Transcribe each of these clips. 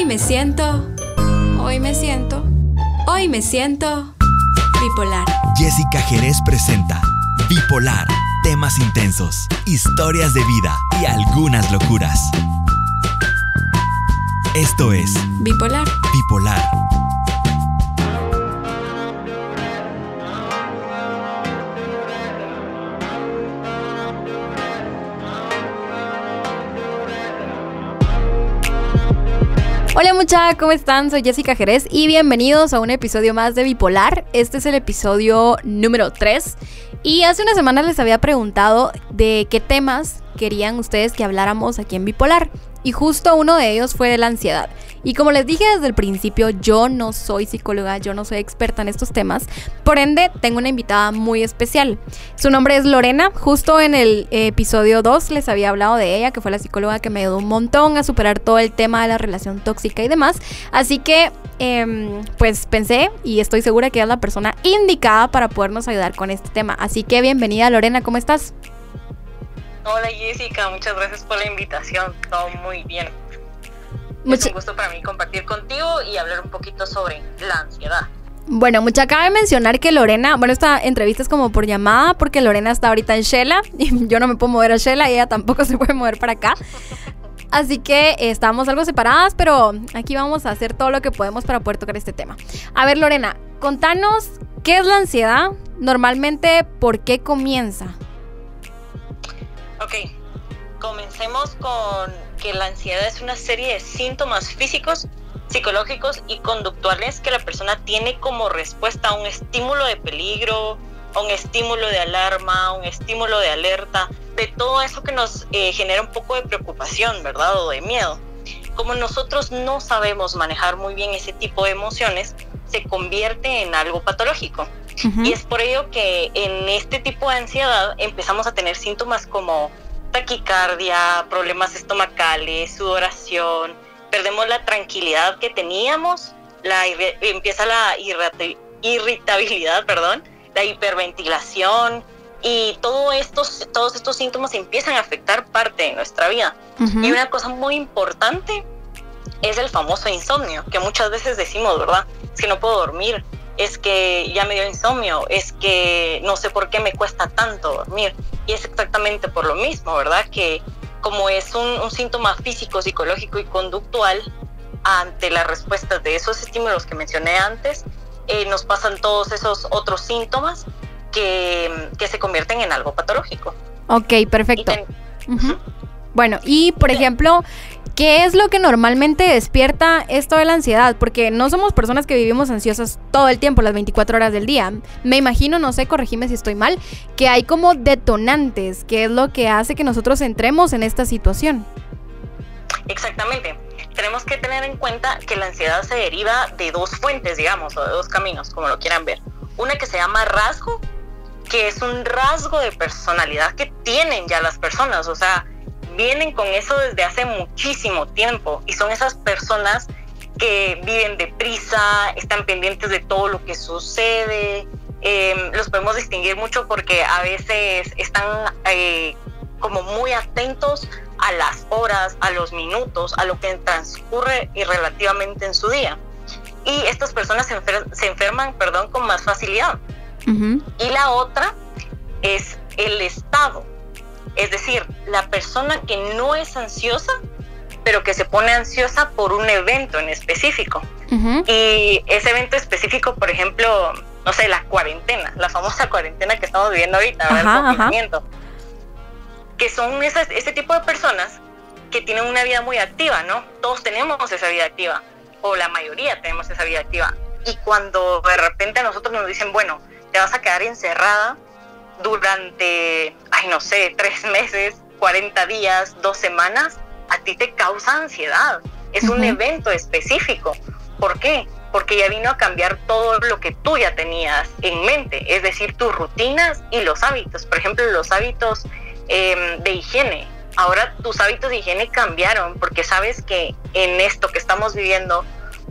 Hoy me siento, hoy me siento, hoy me siento bipolar. Jessica Jerez presenta Bipolar, temas intensos, historias de vida y algunas locuras. Esto es Bipolar. Bipolar. Hola muchachos, ¿cómo están? Soy Jessica Jerez y bienvenidos a un episodio más de Bipolar. Este es el episodio número 3 y hace unas semanas les había preguntado de qué temas querían ustedes que habláramos aquí en Bipolar y justo uno de ellos fue de la ansiedad. Y como les dije desde el principio, yo no soy psicóloga, yo no soy experta en estos temas, por ende tengo una invitada muy especial. Su nombre es Lorena, justo en el episodio 2 les había hablado de ella, que fue la psicóloga que me ayudó un montón a superar todo el tema de la relación tóxica y demás. Así que em, pues pensé y estoy segura que es la persona indicada para podernos ayudar con este tema. Así que bienvenida Lorena, ¿cómo estás? Hola Jessica, muchas gracias por la invitación, todo muy bien. Es un gusto para mí compartir contigo y hablar un poquito sobre la ansiedad. Bueno, mucha cabe mencionar que Lorena, bueno, esta entrevista es como por llamada porque Lorena está ahorita en Shela y yo no me puedo mover a Shela y ella tampoco se puede mover para acá. Así que estamos algo separadas, pero aquí vamos a hacer todo lo que podemos para poder tocar este tema. A ver, Lorena, contanos qué es la ansiedad, normalmente por qué comienza. Ok, comencemos con que la ansiedad es una serie de síntomas físicos, psicológicos y conductuales que la persona tiene como respuesta a un estímulo de peligro, a un estímulo de alarma, a un estímulo de alerta, de todo eso que nos eh, genera un poco de preocupación, ¿verdad? O de miedo. Como nosotros no sabemos manejar muy bien ese tipo de emociones, se convierte en algo patológico. Y es por ello que en este tipo de ansiedad empezamos a tener síntomas como taquicardia, problemas estomacales, sudoración, perdemos la tranquilidad que teníamos, la, empieza la irritabilidad, perdón, la hiperventilación y todo estos, todos estos síntomas empiezan a afectar parte de nuestra vida. Y una cosa muy importante es el famoso insomnio, que muchas veces decimos, ¿verdad? Es que no puedo dormir, es que ya me dio insomnio, es que no sé por qué me cuesta tanto dormir. Y es exactamente por lo mismo, ¿verdad? Que como es un, síntoma físico, psicológico y conductual, ante las respuestas de esos estímulos que mencioné antes, eh, nos pasan todos esos otros síntomas que, se convierten en algo patológico. Ok, perfecto. Bueno, y por ejemplo, ¿Qué es lo que normalmente despierta esto de la ansiedad? Porque no somos personas que vivimos ansiosas todo el tiempo, las 24 horas del día. Me imagino, no sé, corregime si estoy mal, que hay como detonantes, que es lo que hace que nosotros entremos en esta situación. Exactamente. Tenemos que tener en cuenta que la ansiedad se deriva de dos fuentes, digamos, o de dos caminos, como lo quieran ver. Una que se llama rasgo, que es un rasgo de personalidad que tienen ya las personas, o sea, vienen con eso desde hace muchísimo tiempo y son esas personas que viven deprisa, están pendientes de todo lo que sucede. Em, los podemos distinguir mucho porque a veces están eh, como muy atentos a las horas, a los minutos, a lo que transcurre irrelativamente en su día. Y estas personas se, enferman perdón, con más facilidad. Y la otra es el estado es decir, la persona que no es ansiosa, pero que se pone ansiosa por un evento en específico. Y ese evento específico, por ejemplo, no sé, la cuarentena, la famosa cuarentena que estamos viviendo ahorita, el confinamiento. Que son ese tipo de personas que tienen una vida muy activa, ¿no? Todos tenemos esa vida activa, o la mayoría tenemos esa vida activa. Y cuando de repente a nosotros nos dicen, bueno, te vas a quedar encerrada durante, ay, no sé, tres meses, 40 días, dos semanas, a ti te causa ansiedad. Es un evento específico. ¿Por qué? Porque ya vino a cambiar todo lo que tú ya tenías en mente, es decir, tus rutinas y los hábitos. Por ejemplo, los hábitos em, de higiene. Ahora tus hábitos de higiene cambiaron porque sabes que en esto que estamos viviendo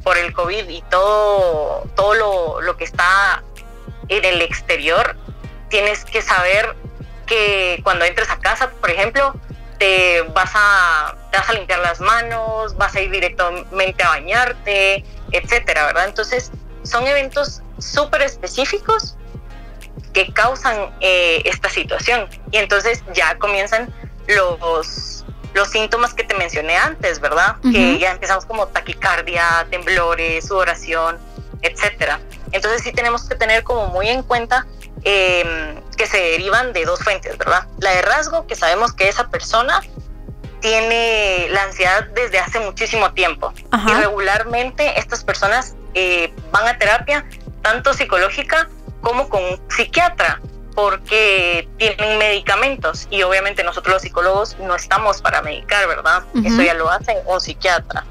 por el COVID y todo, todo lo, lo que está en el exterior, tienes que saber que cuando entres a casa, por ejemplo, te vas a, te vas a limpiar las manos, vas a ir directamente a bañarte, etcétera, ¿verdad? Entonces, son eventos súper específicos que causan eh, esta situación. Y entonces ya comienzan los, los síntomas que te mencioné antes, ¿verdad? Que ya empezamos como taquicardia, temblores, sudoración, etcétera. Entonces sí tenemos que tener como muy en cuenta em, que se derivan de dos fuentes, ¿verdad? La de rasgo, que sabemos que esa persona tiene la ansiedad desde hace muchísimo tiempo. Y regularmente estas personas eh, van a terapia tanto psicológica como con un psiquiatra porque tienen medicamentos y obviamente nosotros los psicólogos no estamos para medicar, ¿verdad? Eso ya lo hace un psiquiatra.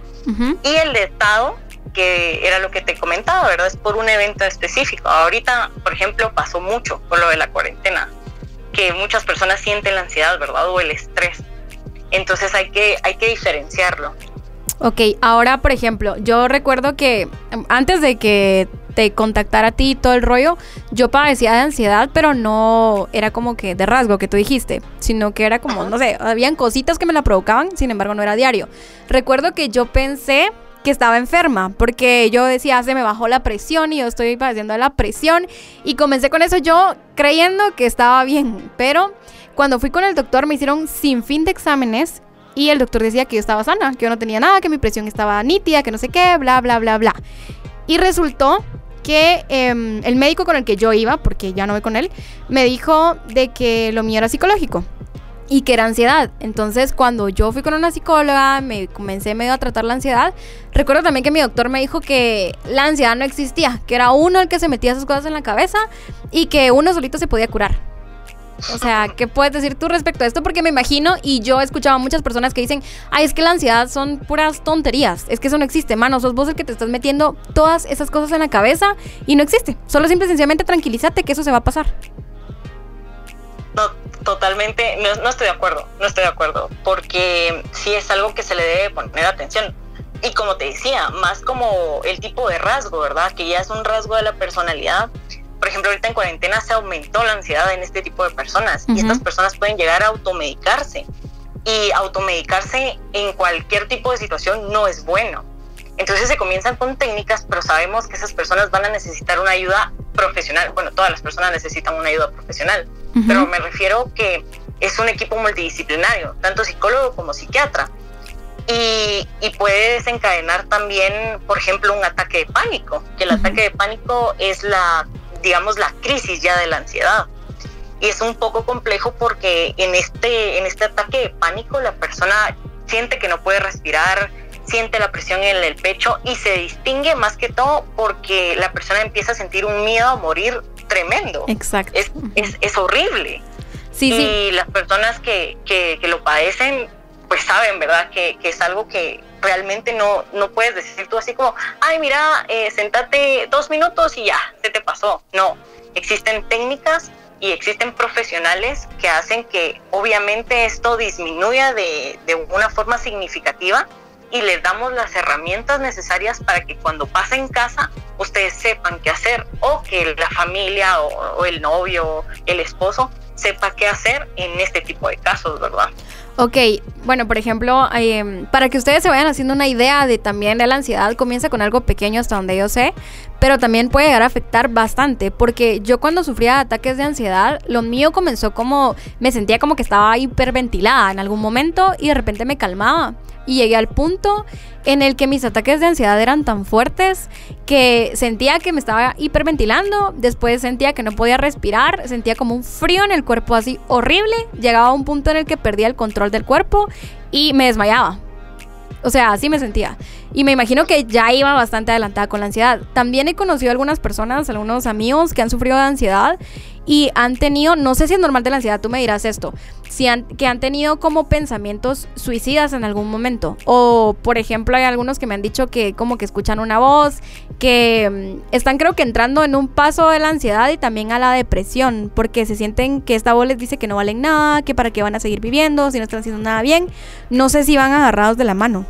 Y el estado, que era lo que te comentaba, ¿verdad? Es por un evento específico. Ahorita, por ejemplo, pasó mucho con lo de la cuarentena, que muchas personas sienten la ansiedad, ¿verdad? O el estrés. Entonces hay que, hay que diferenciarlo. Ok, ahora por ejemplo, yo recuerdo que em, antes de que te contactara a ti todo el rollo, yo padecía de ansiedad, pero no era como que de rasgo que tú dijiste, sino que era como, no sé, habían cositas que me la provocaban, sin embargo no era diario. Recuerdo que yo pensé que estaba enferma, porque yo decía, se me bajó la presión y yo estoy padeciendo de la presión y comencé con eso yo creyendo que estaba bien, pero cuando fui con el doctor me hicieron sin fin de exámenes y el doctor decía que yo estaba sana, que yo no tenía nada, que mi presión estaba nítida, que no sé qué, bla, bla, bla, bla. Y resultó que em, el médico con el que yo iba, porque ya no voy con él, me dijo de que lo mío era psicológico y que era ansiedad. Entonces, cuando yo fui con una psicóloga, me comencé medio a tratar la ansiedad. Recuerdo también que mi doctor me dijo que la ansiedad no existía, que era uno el que se metía esas cosas en la cabeza y que uno solito se podía curar. O sea, ¿qué puedes decir tú respecto a esto? Porque me imagino, y yo he escuchado a muchas personas que dicen, ay, es que la ansiedad son puras tonterías, es que eso no existe, mano, sos vos el que te estás metiendo todas esas cosas en la cabeza y no existe. Solo simple y sencillamente tranquilízate que eso se va a pasar. No, totalmente, no, no estoy de acuerdo, no estoy de acuerdo, porque sí es algo que se le debe poner atención. Y como te decía, más como el tipo de rasgo, ¿verdad? Que ya es un rasgo de la personalidad por ejemplo, ahorita en cuarentena se aumentó la ansiedad en este tipo de personas y estas personas pueden llegar a automedicarse y automedicarse en cualquier tipo de situación no es bueno. Entonces se comienzan con técnicas, pero sabemos que esas personas van a necesitar una ayuda profesional. Bueno, todas las personas necesitan una ayuda profesional, pero me refiero que es un equipo multidisciplinario, tanto psicólogo como psiquiatra. Y, y, puede desencadenar también, por ejemplo, un ataque de pánico, que el ataque de pánico es la digamos, la crisis ya de la ansiedad. Y es un poco complejo porque en este, en este ataque de pánico la persona siente que no puede respirar, siente la presión en el pecho y se distingue más que todo porque la persona empieza a sentir un miedo a morir tremendo. Exacto. Es, es, es horrible. Sí, y las personas que, que, que, lo padecen, pues saben, ¿verdad? Que, que, es algo que realmente no, no puedes decir tú así como, ay, mira, eh, sentate dos minutos y ya, se te pasó. No, existen técnicas y existen profesionales que hacen que obviamente esto disminuya de, de una forma significativa y les damos las herramientas necesarias para que cuando pase en casa ustedes sepan qué hacer o que la familia o, o el novio, el esposo sepa qué hacer en este tipo de casos, ¿verdad? Ok, bueno, por ejemplo, eh, para que ustedes se vayan haciendo una idea de también de la ansiedad, comienza con algo pequeño hasta donde yo sé, pero también puede llegar a afectar bastante, porque yo cuando sufría ataques de ansiedad, lo mío comenzó como, me sentía como que estaba hiperventilada en algún momento y de repente me calmaba y llegué al punto en el que mis ataques de ansiedad eran tan fuertes que sentía que me estaba hiperventilando, después sentía que no podía respirar, sentía como un frío en el cuerpo así horrible, llegaba a un punto en el que perdía el control del cuerpo y me desmayaba. O sea, así me sentía. Y me imagino que ya iba bastante adelantada con la ansiedad. También he conocido algunas personas, algunos amigos que han sufrido de ansiedad y han tenido, no sé si es normal de la ansiedad, tú me dirás esto, si han, que han tenido como pensamientos suicidas en algún momento. O, por ejemplo, hay algunos que me han dicho que como que escuchan una voz, que mm, están creo que entrando en un paso de la ansiedad y también a la depresión, porque se sienten que esta voz les dice que no valen nada, que para qué van a seguir viviendo, si no están haciendo nada bien. No sé si van agarrados de la mano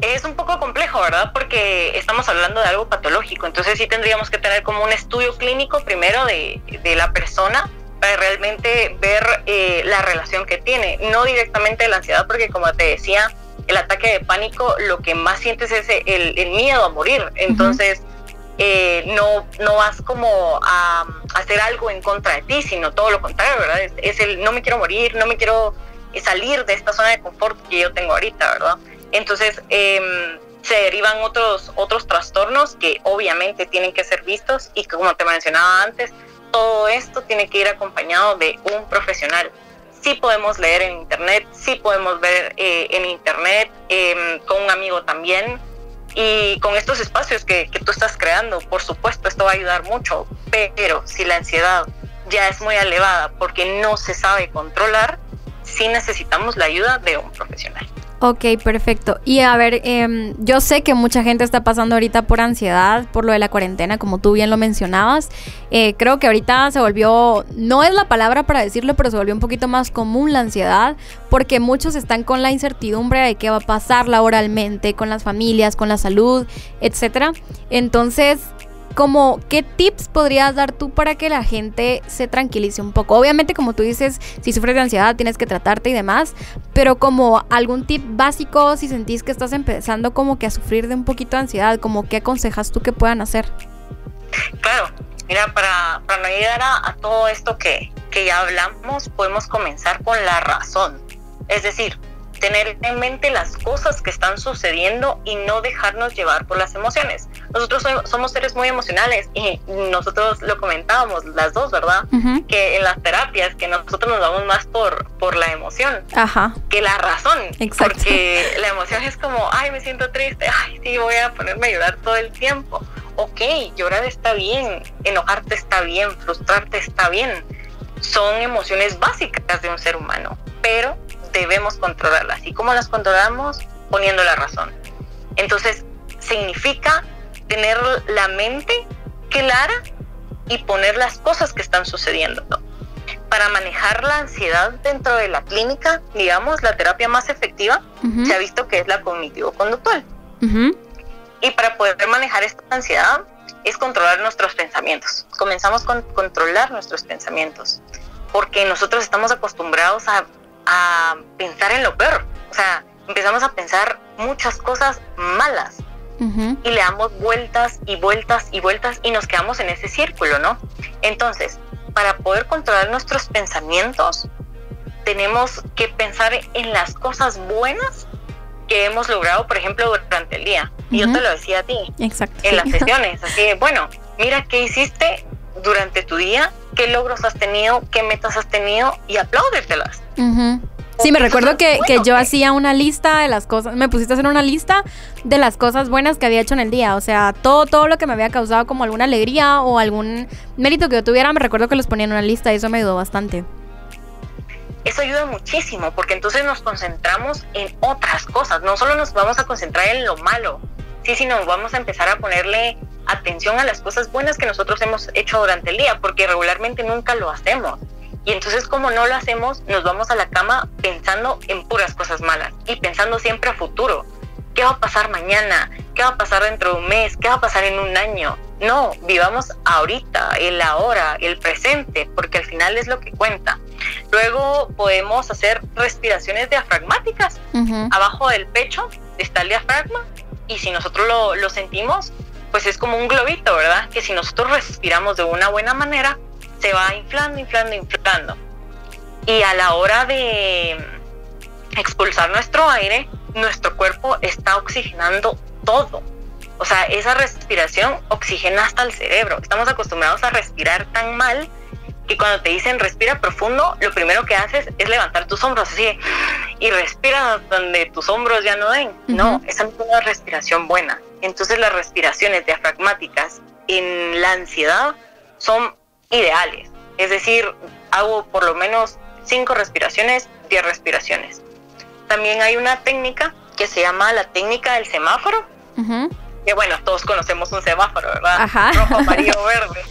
es un poco complejo, ¿verdad? Porque estamos hablando de algo patológico, entonces sí tendríamos que tener como un estudio clínico primero de, de la persona para realmente ver eh, la relación que tiene, no directamente la ansiedad, porque como te decía, el ataque de pánico, lo que más sientes es el, miedo a morir. Entonces, eh, no, no vas como a, hacer algo en contra de ti, sino todo lo contrario, ¿verdad? Es, el no me quiero morir, no me quiero salir de esta zona de confort que yo tengo ahorita, ¿verdad? Entonces, em, se derivan otros, otros trastornos que obviamente tienen que ser vistos y como te mencionaba antes, todo esto tiene que ir acompañado de un profesional sí podemos leer en internet, sí podemos ver eh, en internet, em, con un amigo también. Y con estos espacios que, que tú estás creando, por supuesto, esto va a ayudar mucho. Pero si la ansiedad ya es muy elevada porque no se sabe controlar, sí necesitamos la ayuda de un profesional. Ok, perfecto. Y a ver, em, yo sé que mucha gente está pasando ahorita por ansiedad, por lo de la cuarentena, como tú bien lo mencionabas. Eh, creo que ahorita se volvió, no es la palabra para decirlo, pero se volvió un poquito más común la ansiedad, porque muchos están con la incertidumbre de qué va a pasar laboralmente, con las familias, con la salud, etcétera. Entonces, como qué tips podrías dar tú para que la gente se tranquilice un poco. Obviamente, como tú dices, si sufres de ansiedad tienes que tratarte y demás, pero como algún tip básico si sentís que estás empezando como que a sufrir de un poquito de ansiedad, como qué aconsejas tú que puedan hacer. Claro, mira, para, para no llegar a, a todo esto que, que ya hablamos, podemos comenzar con la razón. Es decir, tener en mente las cosas que están sucediendo y no dejarnos llevar por las emociones. Nosotros somos seres muy emocionales y nosotros lo comentábamos las dos, ¿verdad? Que en las terapias que nosotros nos vamos más por, por la emoción que la razón. Exacto. Porque la emoción es como, ay, me siento triste, ay, sí, voy a ponerme a llorar todo el tiempo. Ok, llorar está bien, enojarte está bien, frustrarte está bien. Son emociones básicas de un ser humano, pero debemos controlarlas. ¿Y cómo las controlamos? Poniendo la razón. Entonces, significa tener la mente clara y poner las cosas que están sucediendo. Para manejar la ansiedad dentro de la clínica, digamos, la terapia más efectiva se ha visto que es la cognitivo-conductual. Y para poder manejar esta ansiedad es controlar nuestros pensamientos. Comenzamos con controlar nuestros pensamientos, porque nosotros estamos acostumbrados a a pensar en lo peor. O sea, empezamos a pensar muchas cosas malas y le damos vueltas y vueltas y vueltas y nos quedamos en ese círculo, ¿no? Entonces, para poder controlar nuestros pensamientos, tenemos que pensar en las cosas buenas que hemos logrado, por ejemplo, durante el día. Y yo te lo decía a ti. Exacto. En las sesiones. Así de, bueno, mira qué hiciste durante tu día, qué logros has tenido, qué metas has tenido y apláudetelas. Sí, me recuerdo que, que, yo hacía una lista de las cosas, me pusiste a hacer una lista de las cosas buenas que había hecho en el día, o sea, todo, todo lo que me había causado como alguna alegría o algún mérito que yo tuviera, me recuerdo que los ponía en una lista y eso me ayudó bastante. Eso ayuda muchísimo porque entonces nos concentramos en otras cosas, no solo nos vamos a concentrar en lo malo, sí, sino vamos a empezar a ponerle atención a las cosas buenas que nosotros hemos hecho durante el día, porque regularmente nunca lo hacemos. Y entonces como no lo hacemos, nos vamos a la cama pensando en puras cosas malas y pensando siempre a futuro. ¿Qué va a pasar mañana? ¿Qué va a pasar dentro de un mes? ¿Qué va a pasar en un año? No, vivamos ahorita, el ahora, el presente, porque al final es lo que cuenta. Luego podemos hacer respiraciones diafragmáticas. Abajo del pecho está el diafragma y si nosotros lo, lo sentimos, pues es como un globito, ¿verdad? Que si nosotros respiramos de una buena manera, se va inflando, inflando, inflando. Y a la hora de expulsar nuestro aire, nuestro cuerpo está oxigenando todo. O sea, esa respiración oxigena hasta el cerebro. Estamos acostumbrados a respirar tan mal que cuando te dicen respira profundo, lo primero que haces es levantar tus hombros así y respira donde tus hombros ya no den. No, esa no es una respiración buena. Entonces las respiraciones diafragmáticas en la ansiedad son ideales. Es decir, hago por lo menos cinco respiraciones, diez respiraciones. También hay una técnica que se llama la técnica del semáforo. Que bueno, todos conocemos un semáforo, ¿verdad? Rojo, amarillo, verde.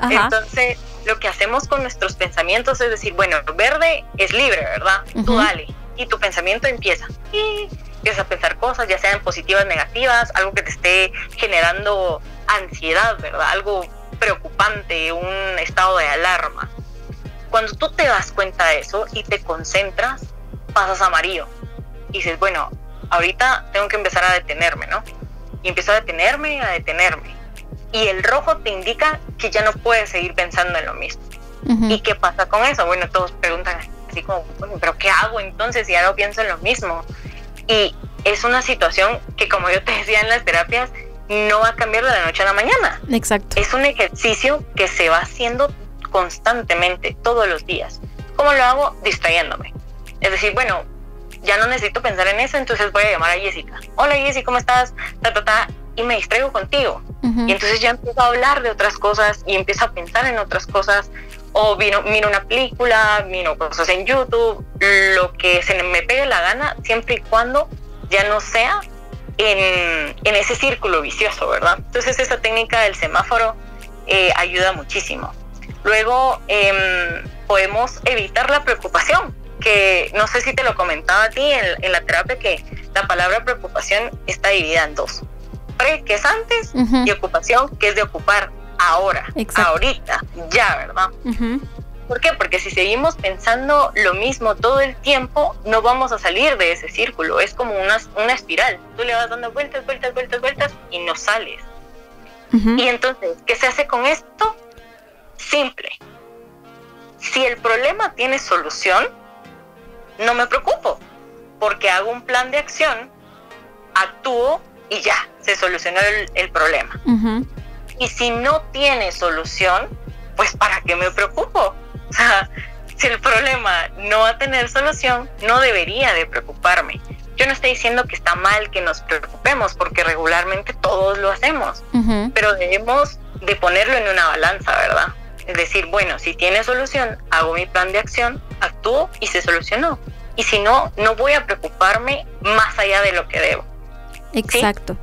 Entonces, lo que hacemos con nuestros pensamientos es decir, bueno, verde es libre, ¿verdad? Tú dale. Y tu pensamiento empieza. Y empiezas a pensar cosas, ya sean positivas, negativas, algo que te esté generando ansiedad, ¿verdad? Algo preocupante, un estado de alarma. cuando tú te das cuenta de eso y te concentras, pasas a amarillo. Y dices, bueno, ahorita tengo que empezar a detenerme, ¿no? Y empiezo a detenerme, a detenerme. Y el rojo te indica que ya no puedes seguir pensando en lo mismo. ¿Y qué pasa con eso? Bueno, todos preguntan así como, bueno, pero ¿qué hago entonces si no pienso en lo mismo? Y es una situación que, como yo te decía en las terapias, no va a cambiar de la noche a la mañana. Exacto. Es un ejercicio que se va haciendo constantemente, todos los días. ¿Cómo lo hago? Distrayéndome. Es decir, bueno, ya no necesito pensar en eso, entonces voy a llamar a Jessica. Hola Jessica, ¿cómo estás? Ta, ta, ta, y me distraigo contigo. Y entonces ya empiezo a hablar de otras cosas y empiezo a pensar en otras cosas. O miro, miro una película, miro cosas en YouTube, lo que se me pegue la gana, siempre y cuando ya no sea en, en ese círculo vicioso, ¿verdad? Entonces esa técnica del semáforo eh, ayuda muchísimo. Luego em, podemos evitar la preocupación, que no sé si te lo comentaba a ti en, la terapia, que la palabra preocupación está dividida en dos. Pre, que es antes, y ocupación, que es de ocupar ahora, ahorita, ya, ¿verdad? ¿Por qué? Porque si seguimos pensando lo mismo todo el tiempo, no vamos a salir de ese círculo. Es como una, una espiral. Tú le vas dando vueltas, vueltas, vueltas, vueltas y no sales. Y entonces, ¿qué se hace con esto? Simple. Si el problema tiene solución, no me preocupo, porque hago un plan de acción, actúo y ya, se solucionó el, problema. Y si no tiene solución, pues ¿para qué me preocupo? O sea, si el problema no va a tener solución, no debería de preocuparme. Yo no estoy diciendo que está mal que nos preocupemos, porque regularmente todos lo hacemos, pero debemos de ponerlo en una balanza, ¿verdad? Es decir, bueno, si tiene solución, hago mi plan de acción, actúo y se solucionó. Y si no, no voy a preocuparme más allá de lo que debo. Exacto.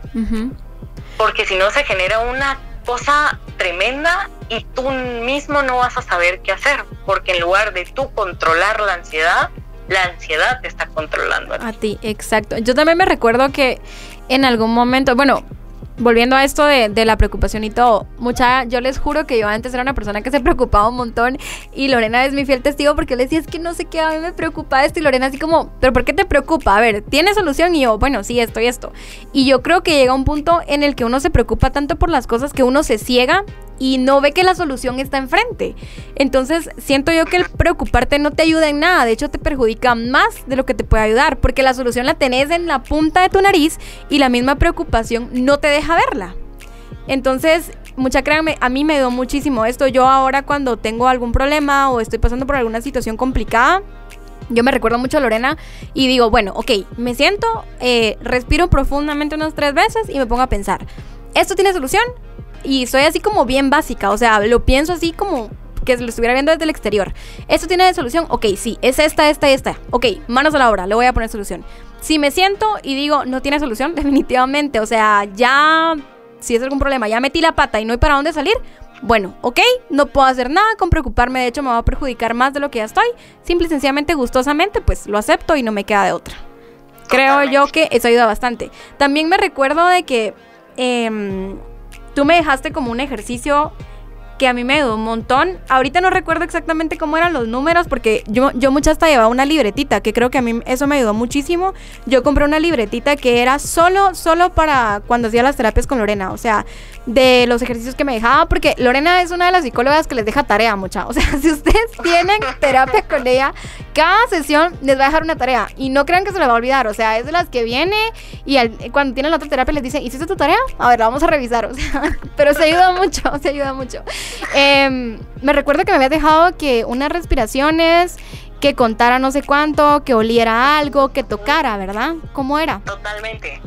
Porque si no se genera una cosa tremenda y tú mismo no vas a saber qué hacer, porque en lugar de tú controlar la ansiedad, la ansiedad te está controlando. A ti, exacto. Yo también me recuerdo que en algún momento, bueno, volviendo a esto de, de, la preocupación y todo, mucha, yo les juro que yo antes era una persona que se preocupaba un montón y Lorena es mi fiel testigo porque le decía, es que no sé qué, a mí me preocupa esto y Lorena así como, pero ¿por qué te preocupa? A ver, ¿tiene solución? Y yo, bueno, sí, esto y esto. Y yo creo que llega un punto en el que uno se preocupa tanto por las cosas que uno se ciega y no ve que la solución está enfrente. Entonces, siento yo que el preocuparte no te ayuda en nada, de hecho te perjudica más de lo que te puede ayudar, porque la solución la tenés en la punta de tu nariz y la misma preocupación no te deja verla. Entonces, mucha créanme, a mí me dio muchísimo esto. Yo ahora cuando tengo algún problema o estoy pasando por alguna situación complicada, yo me recuerdo mucho a Lorena y digo, bueno, ok, me siento, eh, respiro profundamente unas tres veces y me pongo a pensar, ¿esto tiene solución? Y soy así como bien básica, o sea, lo pienso así como que lo estuviera viendo desde el exterior. ¿Esto tiene solución? Ok, sí, es esta, esta, esta. Ok, manos a la obra, le voy a poner solución. Si me siento y digo, no tiene solución, definitivamente, o sea, ya, si es algún problema, ya metí la pata y no hay para dónde salir, bueno, ok, no puedo hacer nada con preocuparme, de hecho me va a perjudicar más de lo que ya estoy. Simple y sencillamente, gustosamente, pues lo acepto y no me queda de otra. Creo yo que eso ayuda bastante. También me recuerdo de que... Eh, tú me dejaste como un ejercicio que a mí me ayudó un montón. Ahorita no recuerdo exactamente cómo eran los números porque yo, yo muchas hasta llevaba una libretita, que creo que a mí eso me ayudó muchísimo. Yo compré una libretita que era solo, solo para cuando hacía las terapias con Lorena. O sea, de los ejercicios que me dejaba, porque Lorena es una de las psicólogas que les deja tarea mucha. O sea, si ustedes tienen terapia con ella, cada sesión les va a dejar una tarea y no crean que se la va a olvidar. O sea, es de las que viene y cuando tienen la otra terapia les dice, ¿hiciste tu tarea? A ver, la vamos a revisar. O sea, pero se ayuda mucho, se ayuda mucho. Em, me recuerdo que me había dejado que unas respiraciones que contara no sé cuánto, que oliera algo, que tocara, ¿verdad? ¿Cómo era? Totalmente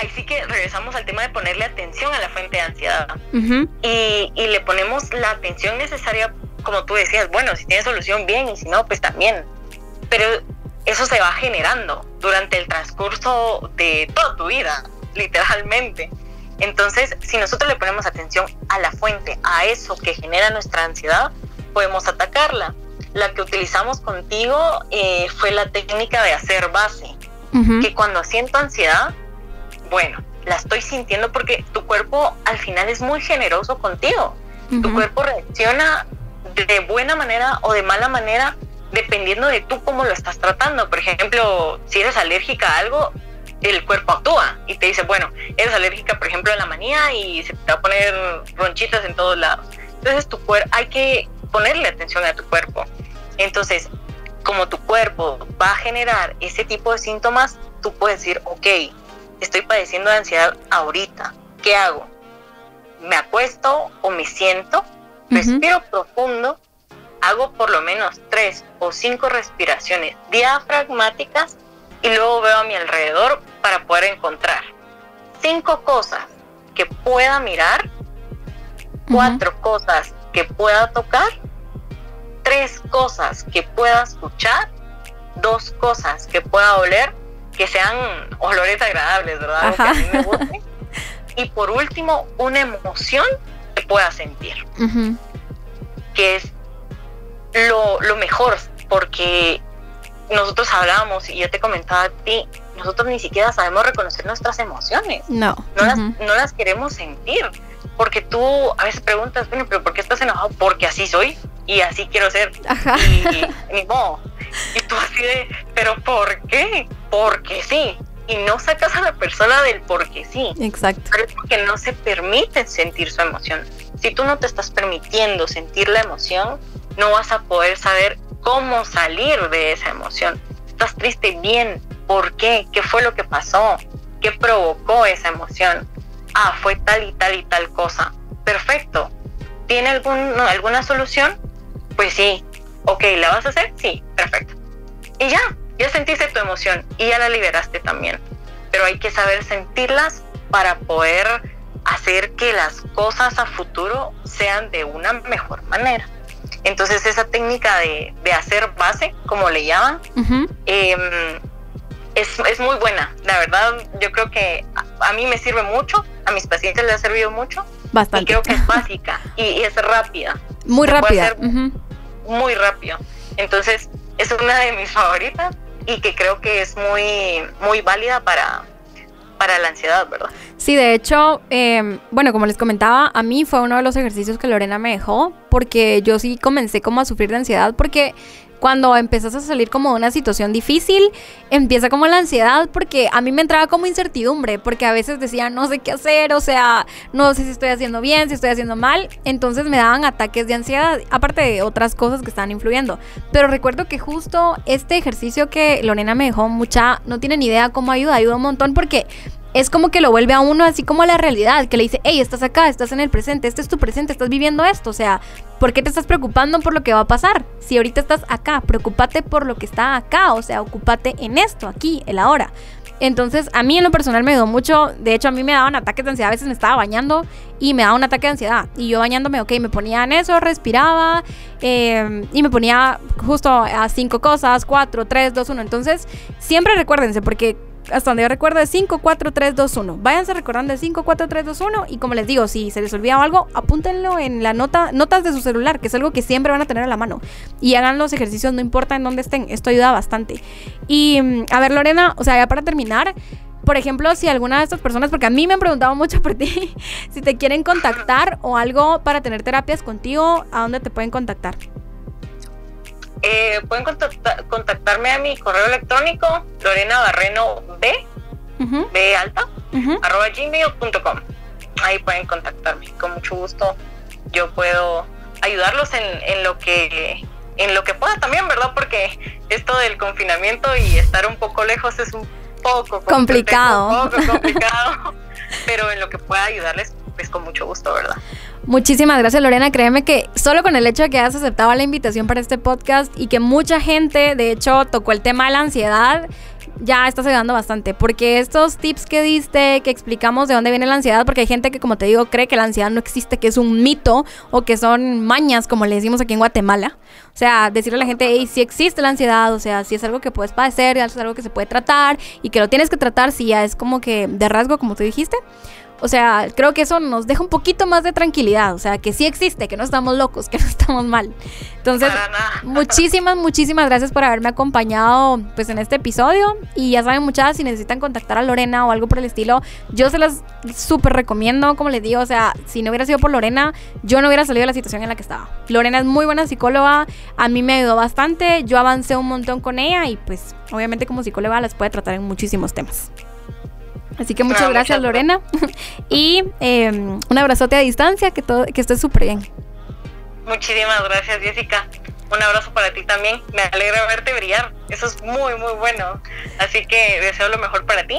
ahí sí que regresamos al tema de ponerle atención a la fuente de ansiedad. y, y, le ponemos la atención necesaria, como tú decías, bueno, si tiene solución, bien, y si no, pues también. Pero eso se va generando durante el transcurso de toda tu vida, literalmente. Entonces, si nosotros le ponemos atención a la fuente, a eso que genera nuestra ansiedad, podemos atacarla. La que utilizamos contigo eh, fue la técnica de hacer base, que cuando siento ansiedad, bueno, la estoy sintiendo porque tu cuerpo al final es muy generoso contigo. Tu cuerpo reacciona de buena manera o de mala manera dependiendo de tú cómo lo estás tratando. Por ejemplo, si eres alérgica a algo, el cuerpo actúa y te dice, bueno, eres alérgica, por ejemplo, a la manía y se te va a poner ronchitas en todos lados. Entonces, tu cuerpo, hay que ponerle atención a tu cuerpo. Entonces, como tu cuerpo va a generar ese tipo de síntomas, tú puedes decir, ok, estoy padeciendo de ansiedad ahorita, ¿qué hago? ¿Me acuesto o me siento? Respiro profundo, hago por lo menos tres o cinco respiraciones diafragmáticas y luego veo a mi alrededor para poder encontrar cinco cosas que pueda mirar, cuatro cosas que pueda tocar, tres cosas que pueda escuchar, dos cosas que pueda oler, que sean olores agradables, ¿verdad? que a mí me guste. y por último, una emoción que pueda sentir, que es lo, lo mejor, porque nosotros hablábamos y yo te comentaba a ti, nosotros ni siquiera sabemos reconocer nuestras emociones. No. No, las, no las queremos sentir. Porque tú a veces preguntas, bueno, pero ¿por qué estás enojado? Porque así soy y así quiero ser. Ajá. Y, ni modo. Y tú así de, ¿pero por qué? Porque sí. Y no sacas a la persona del porque sí. Exacto. Pero es porque no se permite sentir su emoción. Si tú no te estás permitiendo sentir la emoción, no vas a poder saber cómo salir de esa emoción. Estás triste, bien, ¿por qué? ¿Qué fue lo que pasó? ¿Qué provocó esa emoción? Ah, fue tal y tal y tal cosa. Perfecto. ¿Tiene algún, alguna solución? Pues sí. Ok, ¿la vas a hacer? Sí, perfecto. Y ya, ya sentiste tu emoción y ya la liberaste también. Pero hay que saber sentirlas para poder hacer que las cosas a futuro sean de una mejor manera. Entonces esa técnica de, hacer base, como le llaman, em, es, muy buena. La verdad, yo creo que a, mí me sirve mucho, a mis pacientes les ha servido mucho. Bastante. Y creo que es básica y, es rápida. Muy rápida. Muy rápido. Entonces es una de mis favoritas y que creo que es muy, muy válida para, para la ansiedad, ¿verdad? Sí, de hecho, em, bueno, como les comentaba, a mí fue uno de los ejercicios que Lorena me dejó, porque yo sí comencé como a sufrir de ansiedad, porque cuando empezás a salir como de una situación difícil, empieza como la ansiedad porque a mí me entraba como incertidumbre, porque a veces decía no sé qué hacer, o sea, no sé si estoy haciendo bien, si estoy haciendo mal, entonces me daban ataques de ansiedad, aparte de otras cosas que estaban influyendo. Pero recuerdo que justo este ejercicio que Lorena me dejó mucha, no tienen idea cómo ayuda, ayuda un montón porque es como que lo vuelve a uno así como la realidad, que le dice, hey, estás acá, estás en el presente, este es tu presente, estás viviendo esto, o sea, ¿por qué te estás preocupando por lo que va a pasar? Si ahorita estás acá, preocúpate por lo que está acá, o sea, ocúpate en esto, aquí, el ahora. Entonces, a mí en lo personal me ayudó mucho. De hecho, a mí me daban ataques de ansiedad. A veces me estaba bañando y me daba un ataque de ansiedad. Y yo bañándome, ok, me ponía en eso, respiraba eh, y me ponía justo a cinco cosas, cuatro, tres, dos, uno. Entonces, siempre recuérdense, porque hasta donde yo recuerdo es 5, 4, 3, 2, 1. Váyanse recordando el 5, 4, 3, 2, 1 y como les digo, si se les olvida algo, apúntenlo en la nota, notas de su celular, que es algo que siempre van a tener a la mano. Y hagan los ejercicios, no importa en dónde estén, esto ayuda bastante. Y mm, a ver, Lorena, o sea, ya para terminar, por ejemplo, si alguna de estas personas, porque a mí me han preguntado mucho por ti, si te quieren contactar o algo para tener terapias contigo, ¿a dónde te pueden contactar? Eh, pueden contactarme a mi correo electrónico Lorena Barreno B, B alta, arroba gmail.com. Ahí pueden contactarme. Con mucho gusto yo puedo ayudarlos en, lo que en lo que pueda también, ¿verdad? Porque esto del confinamiento y estar un poco lejos es un poco complicado. Un poco complicado, pero en lo que pueda ayudarles, pues con mucho gusto, ¿verdad? Muchísimas gracias Lorena, créeme que solo con el hecho de que hayas aceptado la invitación para este podcast y que mucha gente de hecho tocó el tema de la ansiedad, ya estás ayudando bastante, porque estos tips que diste, que explicamos de dónde viene la ansiedad, porque hay gente que como te digo cree que la ansiedad no existe, que es un mito o que son mañas, como le decimos aquí en Guatemala. O sea, decirle a la gente, si existe la ansiedad, o sea, si es algo que puedes padecer, es algo que se puede tratar y que lo tienes que tratar si ya es como que de rasgo, como tú dijiste O sea, creo que eso nos deja un poquito más de tranquilidad. O sea, que sí existe, que no estamos locos, que no estamos mal. Entonces, muchísimas, muchísimas gracias por haberme acompañado pues en este episodio. Y ya saben, muchachas, si necesitan contactar a Lorena o algo por el estilo, yo se las súper recomiendo, como les digo. O sea, si no hubiera sido por Lorena, yo no hubiera salido de la situación en la que estaba. Lorena es muy buena psicóloga, a mí me ayudó bastante, yo avancé un montón con ella y pues obviamente como psicóloga las puede tratar en muchísimos temas. Así que muchas gracias, Lorena. y em, un abrazote a distancia, que, todo, que estés súper bien. Muchísimas gracias, Jessica. Un abrazo para ti también. Me alegra verte brillar. Eso es muy, muy bueno. Así que deseo lo mejor para ti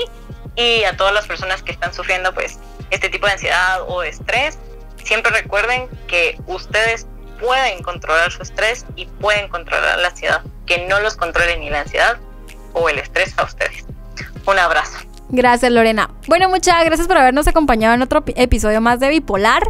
y a todas las personas que están sufriendo pues este tipo de ansiedad o de estrés. Siempre recuerden que ustedes pueden controlar su estrés y pueden controlar la ansiedad. Que no los controle ni la ansiedad o el estrés a ustedes. Un abrazo. Gracias, Lorena. Bueno, muchas gracias por habernos acompañado en otro episodio más de Bipolar.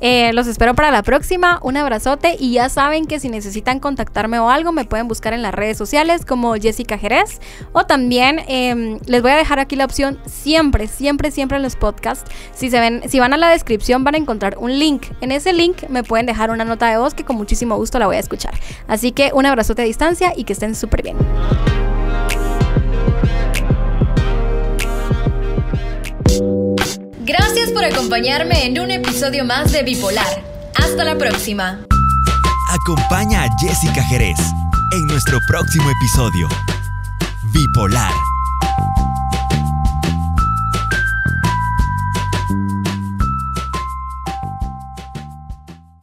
Eh, los espero para la próxima. Un abrazote y ya saben que si necesitan contactarme o algo, me pueden buscar en las redes sociales como Jessica Jerez. O también em, les voy a dejar aquí la opción siempre, siempre, siempre en los podcasts. Si, se ven, si van a la descripción van a encontrar un link. En ese link me pueden dejar una nota de voz que con muchísimo gusto la voy a escuchar. Así que un abrazote a distancia y que estén súper bien. Gracias por acompañarme en un episodio más de Bipolar. Hasta la próxima. Acompaña a Jessica Jerez en nuestro próximo episodio. Bipolar